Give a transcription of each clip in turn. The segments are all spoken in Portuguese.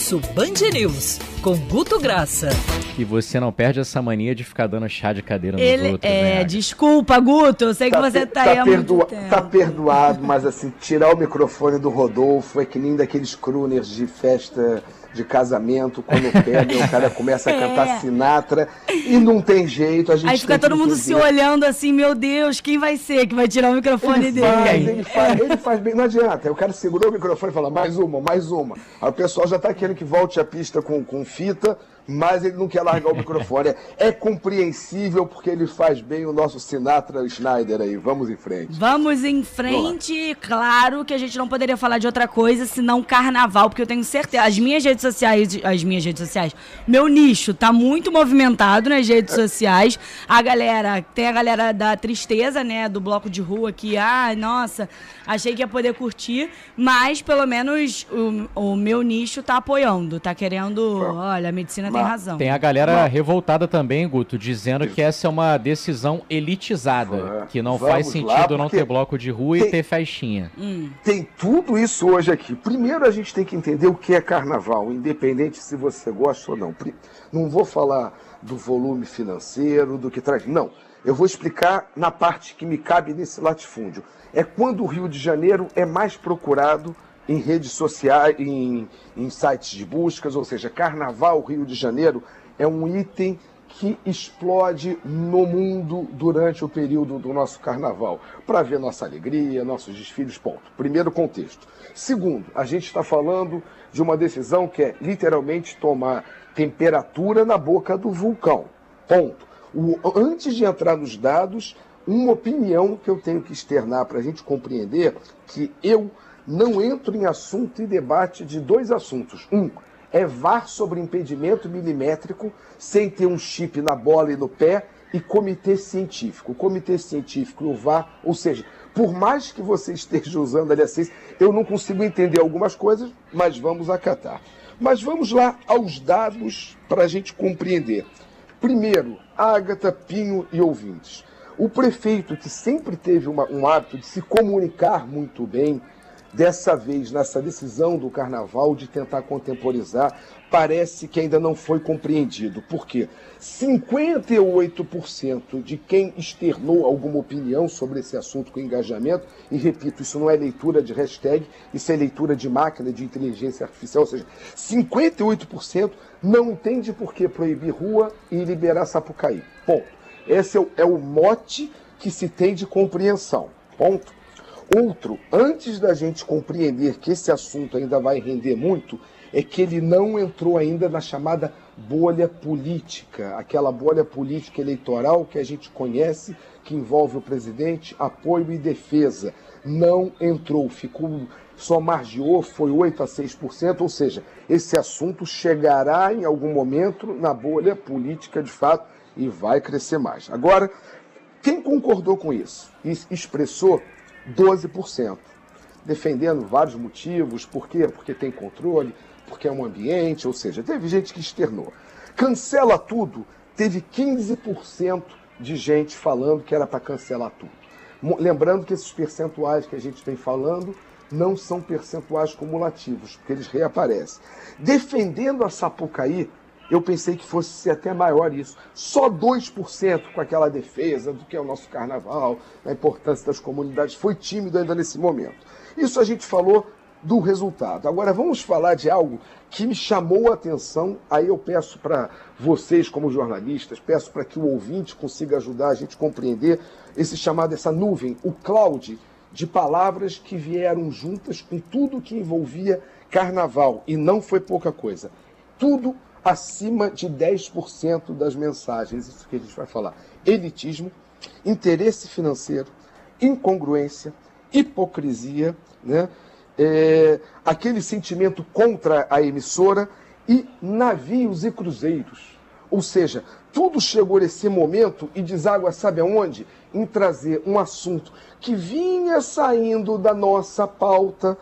Almoço Band News, com Guto Graça. E você não perde essa mania de ficar dando chá de cadeira nos Ele outros, é, né? desculpa, Guto, eu sei que você tá, aí há perdoa- muito tempo. tá perdoado, mas assim, tirar o microfone do Rodolfo é que nem daqueles crooners de festa de casamento, quando pega, o cara começa a cantar É. Sinatra e não tem jeito, a gente Aí fica todo mundo se olhando assim, meu Deus, quem vai ser que vai tirar o microfone Ele dele? faz, ele faz, ele faz bem, não adianta. O cara segurou o microfone e fala, mais uma, mais uma. Aí o pessoal já tá querendo que volte a pista com, com fita, mas ele não quer largar o microfone. É, é compreensível porque ele faz bem o nosso Sinatra Schneider aí. Vamos em frente. Vamos em frente, claro que a gente não poderia falar de outra coisa senão carnaval, porque eu tenho certeza, as minhas redes sociais, as minhas redes sociais, meu nicho tá muito movimentado nas redes sociais. A galera, tem a galera da tristeza, né, do bloco de rua que, ah, nossa, achei que ia poder curtir, mas pelo menos o, o meu nicho tá apoiando, tá querendo, olha, a medicina tem razão. Tem a galera revoltada também, Guto, dizendo que essa é uma decisão elitizada, que não faz Vamos lá, sentido não ter bloco de rua e tem- ter festinha. Tem tudo isso hoje aqui. Primeiro a gente tem que entender o que é carnaval, independente se você gosta ou não. Não vou falar do volume financeiro, do que traz. Não. Eu vou explicar na parte que me cabe nesse latifúndio. É quando o Rio de Janeiro é mais procurado em redes sociais, em, em sites de buscas, ou seja, Carnaval Rio de Janeiro é um item que explode no mundo durante o período do nosso carnaval, para ver nossa alegria, nossos desfiles, ponto. Primeiro contexto. Segundo, a gente está falando de uma decisão que é literalmente tomar temperatura na boca do vulcão, ponto. O- antes de entrar nos dados, uma opinião que eu tenho que externar para a gente compreender que eu não entro em assunto e debate de dois assuntos. Um, é VAR sobre impedimento milimétrico sem ter um chip na bola e no pé e comitê científico. O comitê científico o VAR, ou seja, por mais que você esteja usando a LA6, eu não consigo entender algumas coisas, mas vamos acatar. Mas vamos lá aos dados para a gente compreender. Primeiro, Ágata, Pinho e ouvintes. O prefeito, que sempre teve uma- um hábito de se comunicar muito bem, dessa vez, nessa decisão do carnaval de tentar contemporizar, parece que ainda não foi compreendido. Por quê? 58% de quem externou alguma opinião sobre esse assunto com engajamento, e repito, isso não é leitura de hashtag, isso é leitura de máquina de inteligência artificial, ou seja, 58% não entende por que proibir rua e liberar Sapucaí. Ponto. Esse é o, é o mote que se tem de compreensão. Ponto. Outro, antes da gente compreender que esse assunto ainda vai render muito, é que ele não entrou ainda na chamada bolha política, aquela bolha política eleitoral que a gente conhece, que envolve o presidente, apoio e defesa. Não entrou, ficou só margeou, foi 8 a 6%, ou seja, esse assunto chegará em algum momento na bolha política de fato e vai crescer mais. Agora, quem concordou com isso e expressou 12%, defendendo vários motivos, por quê? Porque tem controle, porque é um ambiente, ou seja, teve gente que externou. Cancela tudo, teve 15% de gente falando que era para cancelar tudo. Lembrando que esses percentuais que a gente vem falando não são percentuais cumulativos, porque eles reaparecem. Defendendo a Sapucaí, eu pensei que fosse ser até maior isso. Só 2% com aquela defesa do que é o nosso carnaval, a importância das comunidades. Foi tímido ainda nesse momento. Isso a gente falou do resultado. Agora vamos falar de algo que me chamou a atenção. Aí eu peço para vocês, como jornalistas, peço para que o ouvinte consiga ajudar a gente a compreender esse chamado, essa nuvem, o cloud de palavras que vieram juntas com tudo que envolvia carnaval. E não foi pouca coisa. Tudo acima de 10% das mensagens. Isso que a gente vai falar. Elitismo, interesse financeiro, incongruência, hipocrisia, né? É, aquele sentimento contra a emissora e navios e cruzeiros. Ou seja, tudo chegou nesse momento e deságua, sabe aonde? Em trazer um assunto que vinha saindo da nossa pauta,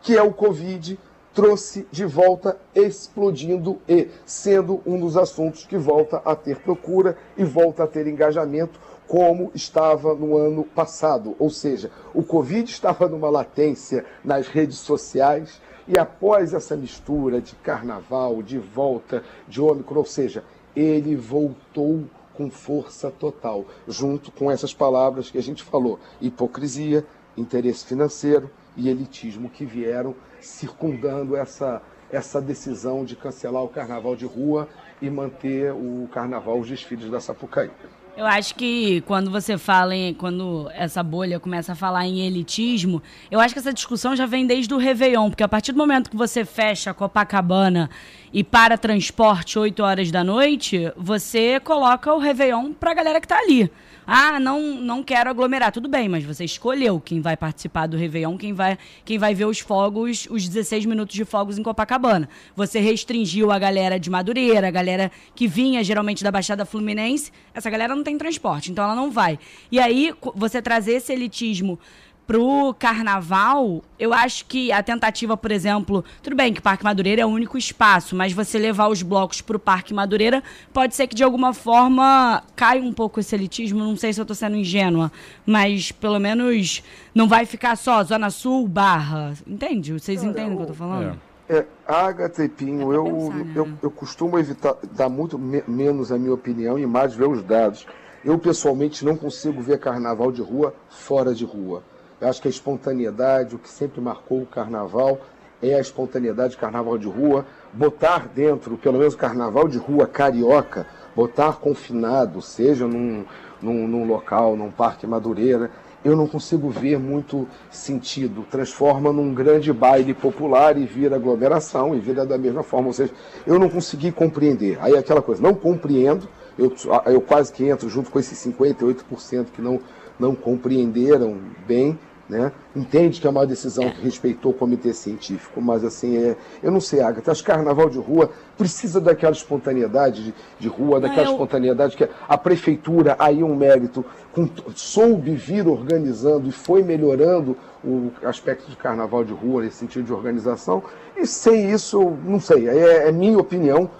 que é o Covid, trouxe de volta explodindo e sendo um dos assuntos que volta a ter procura e volta a ter engajamento como estava no ano passado. Ou seja, o Covid estava numa latência nas redes sociais e após essa mistura de carnaval, de volta de Ômicron, ou seja, ele voltou com força total, junto com essas palavras que a gente falou: hipocrisia, interesse financeiro e elitismo que vieram circundando essa, essa decisão de cancelar o carnaval de rua e manter o carnaval, os desfiles da Sapucaí. Eu acho que quando você fala em. Quando essa bolha começa a falar em elitismo, eu acho que essa discussão já vem desde o Réveillon, porque a partir do momento que você fecha Copacabana e para transporte 8 horas da noite, você coloca o Réveillon pra galera que tá ali. Ah, não, não quero aglomerar. Tudo bem, mas você escolheu quem vai participar do Réveillon, quem vai, quem vai ver os fogos, os 16 minutos de fogos em Copacabana. Você restringiu a galera de Madureira, a galera que vinha geralmente da Baixada Fluminense. Essa galera não tem transporte, então ela não vai. E aí, você trazer esse elitismo pro carnaval, eu acho que a tentativa, por exemplo, tudo bem que o Parque Madureira é o único espaço, mas você levar os blocos pro Parque Madureira, pode ser que de alguma forma caia um pouco esse elitismo, não sei se eu tô sendo ingênua, mas pelo menos não vai ficar só Zona Sul, Barra, entende? Vocês entendem o que eu tô falando? É. É, Agatha e Pinho, eu, pensar, né? eu, eu costumo evitar, dar muito me menos a minha opinião e mais ver os dados. Eu, pessoalmente, não consigo ver carnaval de rua fora de rua. Eu acho que a espontaneidade, o que sempre marcou o carnaval, é a espontaneidade, carnaval de rua. Botar dentro, pelo menos carnaval de rua carioca, botar confinado, seja num, num, num local, num parque Madureira, eu não consigo ver muito sentido. Transforma num grande baile popular e vira aglomeração e vira da mesma forma. Ou seja, eu não consegui compreender. Aí aquela coisa, não compreendo, eu, eu quase que entro junto com esses 58% que não, não compreenderam bem né? Entende que é uma decisão que respeitou o comitê científico, mas assim, é, eu não sei, Agatha, acho que carnaval de rua precisa daquela espontaneidade de, de rua, daquela eu... espontaneidade que a prefeitura, aí um mérito, com, soube vir organizando e foi melhorando o aspecto de carnaval de rua, nesse sentido de organização, e sem isso, não sei, é, é minha opinião,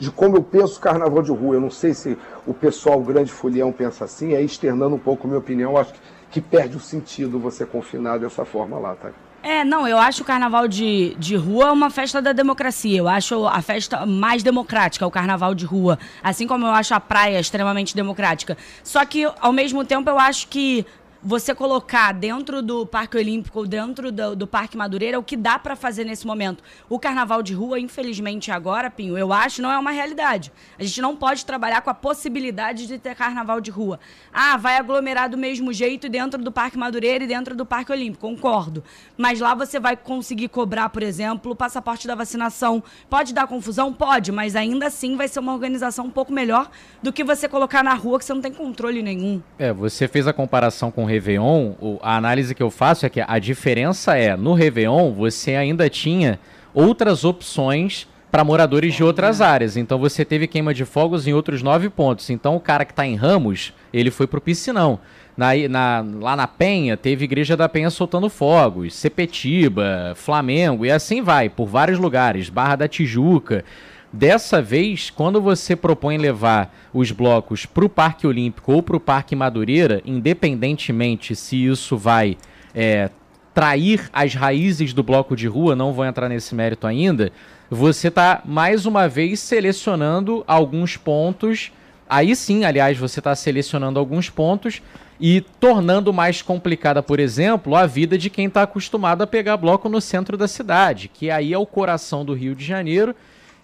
de como eu penso carnaval de rua. Eu não sei se o pessoal o grande folião pensa assim, aí externando um pouco a minha opinião, acho que que perde o sentido você confinar dessa forma lá, tá? É, não, eu acho o carnaval de, de rua uma festa da democracia. Eu acho a festa mais democrática, o carnaval de rua. Assim como eu acho a praia extremamente democrática. Só que, ao mesmo tempo, eu acho que você colocar dentro do Parque Olímpico, dentro do, do Parque Madureira, o que dá para fazer nesse momento. O carnaval de rua, infelizmente, agora, Pinho, eu acho, não é uma realidade. A gente não pode trabalhar com a possibilidade de ter carnaval de rua. Ah, vai aglomerar do mesmo jeito dentro do Parque Madureira e dentro do Parque Olímpico, concordo. Mas lá você vai conseguir cobrar, por exemplo, o passaporte da vacinação. Pode dar confusão? Pode, mas ainda assim vai ser uma organização um pouco melhor do que você colocar na rua que você não tem controle nenhum. É, você fez a comparação com Réveillon, a análise que eu faço é que a diferença é, no Réveillon, você ainda tinha outras opções para moradores de outras áreas. Então você teve queima de fogos em outros nove pontos. Então o cara que está em Ramos, ele foi pro piscinão. Na, na, lá na Penha, teve Igreja da Penha soltando fogos, Sepetiba, Flamengo, e assim vai, por vários lugares, Barra da Tijuca. Dessa vez, quando você propõe levar os blocos para o Parque Olímpico ou para o Parque Madureira, independentemente se isso vai é, trair as raízes do bloco de rua, não vou entrar nesse mérito ainda, você está mais uma vez selecionando alguns pontos. Aí sim, aliás, você está selecionando alguns pontos e tornando mais complicada, por exemplo, a vida de quem está acostumado a pegar bloco no centro da cidade, que aí é o coração do Rio de Janeiro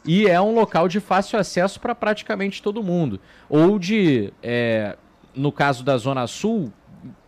e é um local de fácil acesso para praticamente todo mundo. Ou de, é, no caso da Zona Sul,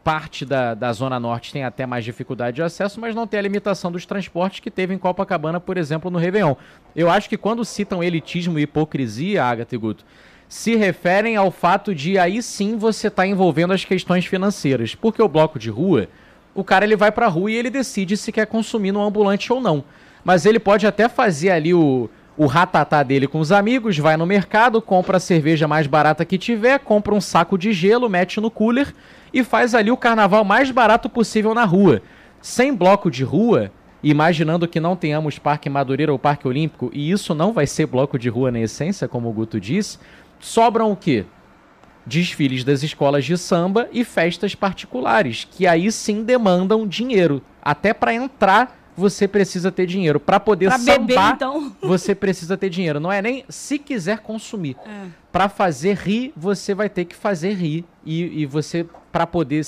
parte da, da Zona Norte tem até mais dificuldade de acesso, mas não tem a limitação dos transportes que teve em Copacabana, por exemplo, no Réveillon. Eu acho que quando citam elitismo e hipocrisia, Agatha e Guto, se referem ao fato de aí sim você está envolvendo as questões financeiras. Porque o bloco de rua, o cara ele vai para a rua e ele decide se quer consumir no ambulante ou não. Mas ele pode até fazer ali o, o ratatá dele com os amigos, vai no mercado, compra a cerveja mais barata que tiver, compra um saco de gelo, mete no cooler e faz ali o carnaval mais barato possível na rua. Sem bloco de rua, imaginando que não tenhamos Parque Madureira ou Parque Olímpico, e isso não vai ser bloco de rua na essência, como o Guto disse, sobram o quê? desfiles das escolas de samba e festas particulares, que aí sim demandam dinheiro. Até para entrar você precisa ter dinheiro. Para poder pra sambar, beber, então. você precisa ter dinheiro. Não é nem se quiser consumir. É. Para fazer rir, você vai ter que fazer rir. E, e você, para poder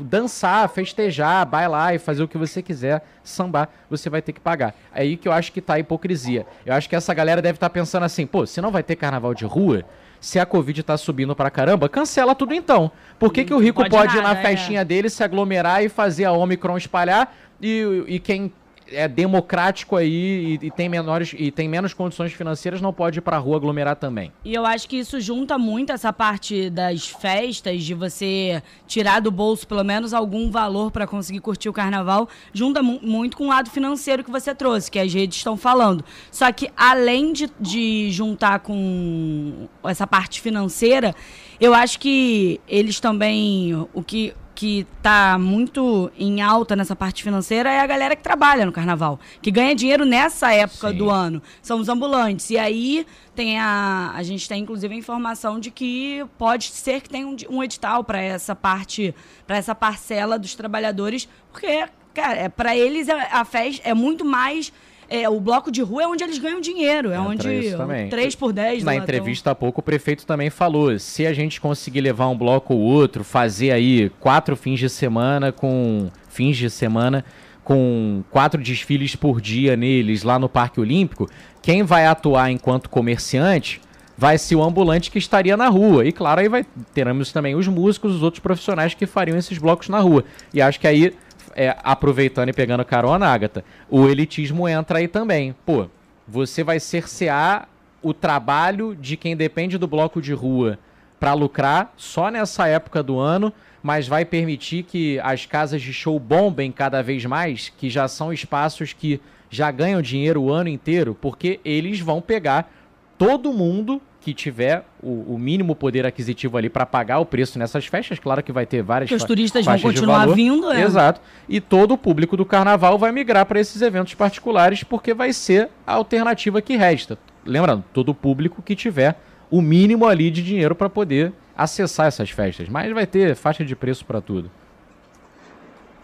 dançar, festejar, bailar e fazer o que você quiser, sambar, você vai ter que pagar. É aí que eu acho que tá a hipocrisia. Eu acho que essa galera deve estar tá pensando assim, pô, se não vai ter carnaval de rua, se a Covid tá subindo pra caramba, cancela tudo então. Por que, que o rico pode pode, ir nada, na é. festinha dele, se aglomerar e fazer a Omicron espalhar e, e quem é democrático aí e, e tem menores e tem menos condições financeiras não pode ir pra rua aglomerar também. E eu acho que isso junta muito essa parte das festas, de você tirar do bolso pelo menos algum valor para conseguir curtir o carnaval, junta mu muito com o lado financeiro que você trouxe, que as redes estão falando. Só que além de, de juntar com essa parte financeira, eu acho que eles também. O que que tá muito em alta nessa parte financeira é a galera que trabalha no carnaval, que ganha dinheiro nessa época Sim. do ano. São os ambulantes. E aí tem a. A gente tem, inclusive, a informação de que pode ser que tenha um, um edital para essa parte, para essa parcela dos trabalhadores, porque, cara, é, para eles a, a festa é muito mais. É, o bloco de rua é onde eles ganham dinheiro, é Entra onde isso também. 3 por 10 Na entrevista há pouco, o prefeito também falou: se a gente conseguir levar um bloco ou outro, fazer aí quatro fins de semana com fins de semana com quatro desfiles por dia neles lá no Parque Olímpico, quem vai atuar enquanto comerciante vai ser o ambulante que estaria na rua. E claro, aí vai teremos também os músicos, os outros profissionais que fariam esses blocos na rua. E acho que aí, é, aproveitando e pegando carona, Agatha, o elitismo entra aí também. Pô, você vai cercear o trabalho de quem depende do bloco de rua para lucrar só nessa época do ano, mas vai permitir que as casas de show bombem cada vez mais, que já são espaços que já ganham dinheiro o ano inteiro, porque eles vão pegar todo mundo que tiver o, o mínimo poder aquisitivo ali para pagar o preço nessas festas, claro que vai ter várias Porque os turistas vão continuar valor. vindo, é. Exato. E todo o público do carnaval vai migrar para esses eventos particulares porque vai ser a alternativa que resta. Lembrando, todo o público que tiver o mínimo ali de dinheiro para poder acessar essas festas. Mas vai ter faixa de preço para tudo.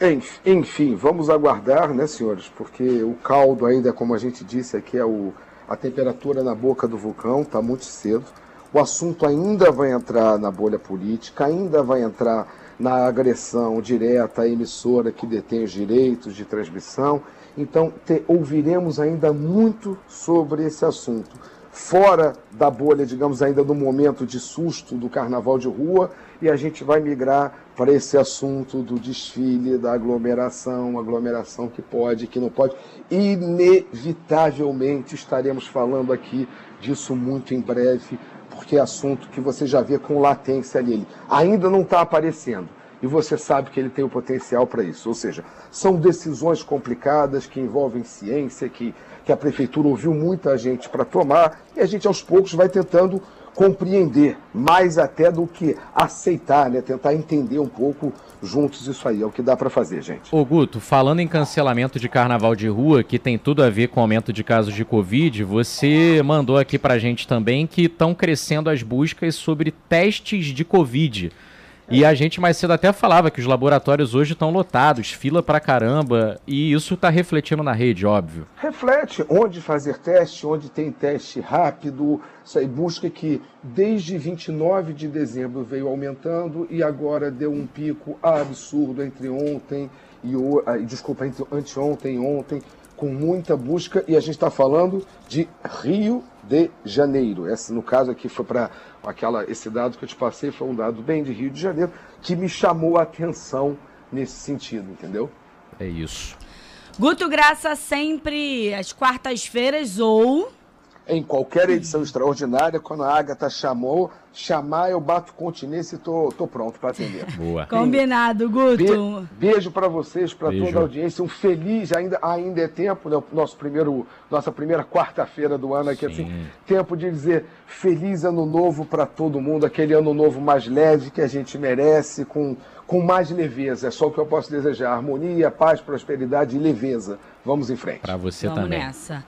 Enf- Enfim, vamos aguardar, né, senhores? Porque o caldo ainda, como a gente disse aqui, é o, a temperatura na boca do vulcão, está muito cedo. O assunto ainda vai entrar na bolha política, ainda vai entrar na agressão direta à emissora que detém os direitos de transmissão. Então, te- ouviremos ainda muito sobre esse assunto. Fora da bolha, digamos, ainda no momento de susto do carnaval de rua, e a gente vai migrar para esse assunto do desfile, da aglomeração, aglomeração que pode, que não pode. Inevitavelmente estaremos falando aqui disso muito em breve, porque é assunto que você já vê com latência ali. Ele ainda não está aparecendo. E você sabe que ele tem o potencial para isso. Ou seja, são decisões complicadas que envolvem ciência, que, que a prefeitura ouviu muita gente para tomar, e a gente aos poucos vai tentando compreender, mais até do que aceitar, né? tentar entender um pouco juntos isso aí. É o que dá para fazer, gente. Ô Guto, falando em cancelamento de carnaval de rua, que tem tudo a ver com aumento de casos de Covid, você mandou aqui pra gente também que estão crescendo as buscas sobre testes de Covid. E a gente mais cedo até falava que os laboratórios hoje estão lotados, fila pra caramba, e isso tá refletindo na rede, óbvio. Reflete onde fazer teste, onde tem teste rápido, isso aí busca que desde 29 de dezembro veio aumentando e agora deu um pico absurdo entre ontem e ah, desculpa, entre anteontem e ontem, com muita busca e a gente está falando de Rio de Janeiro. Esse, no caso aqui foi para aquela esse dado que eu te passei foi um dado bem de Rio de Janeiro que me chamou a atenção nesse sentido, entendeu? É isso. Guto Graça sempre às quartas-feiras ou em qualquer edição extraordinária, quando a Agatha chamou, chamar, eu bato continência e tô, tô pronto para atender. Boa. combinado, Guto. Be- beijo para vocês, para toda a audiência. Um feliz, ainda, ainda é tempo, né? Nosso primeiro, nossa primeira quarta-feira do ano aqui, assim, tempo de dizer feliz ano novo para todo mundo, aquele ano novo mais leve que a gente merece, com, com mais leveza. É só o que eu posso desejar: harmonia, paz, prosperidade e leveza. Vamos em frente. Pra você Vamos também. nessa.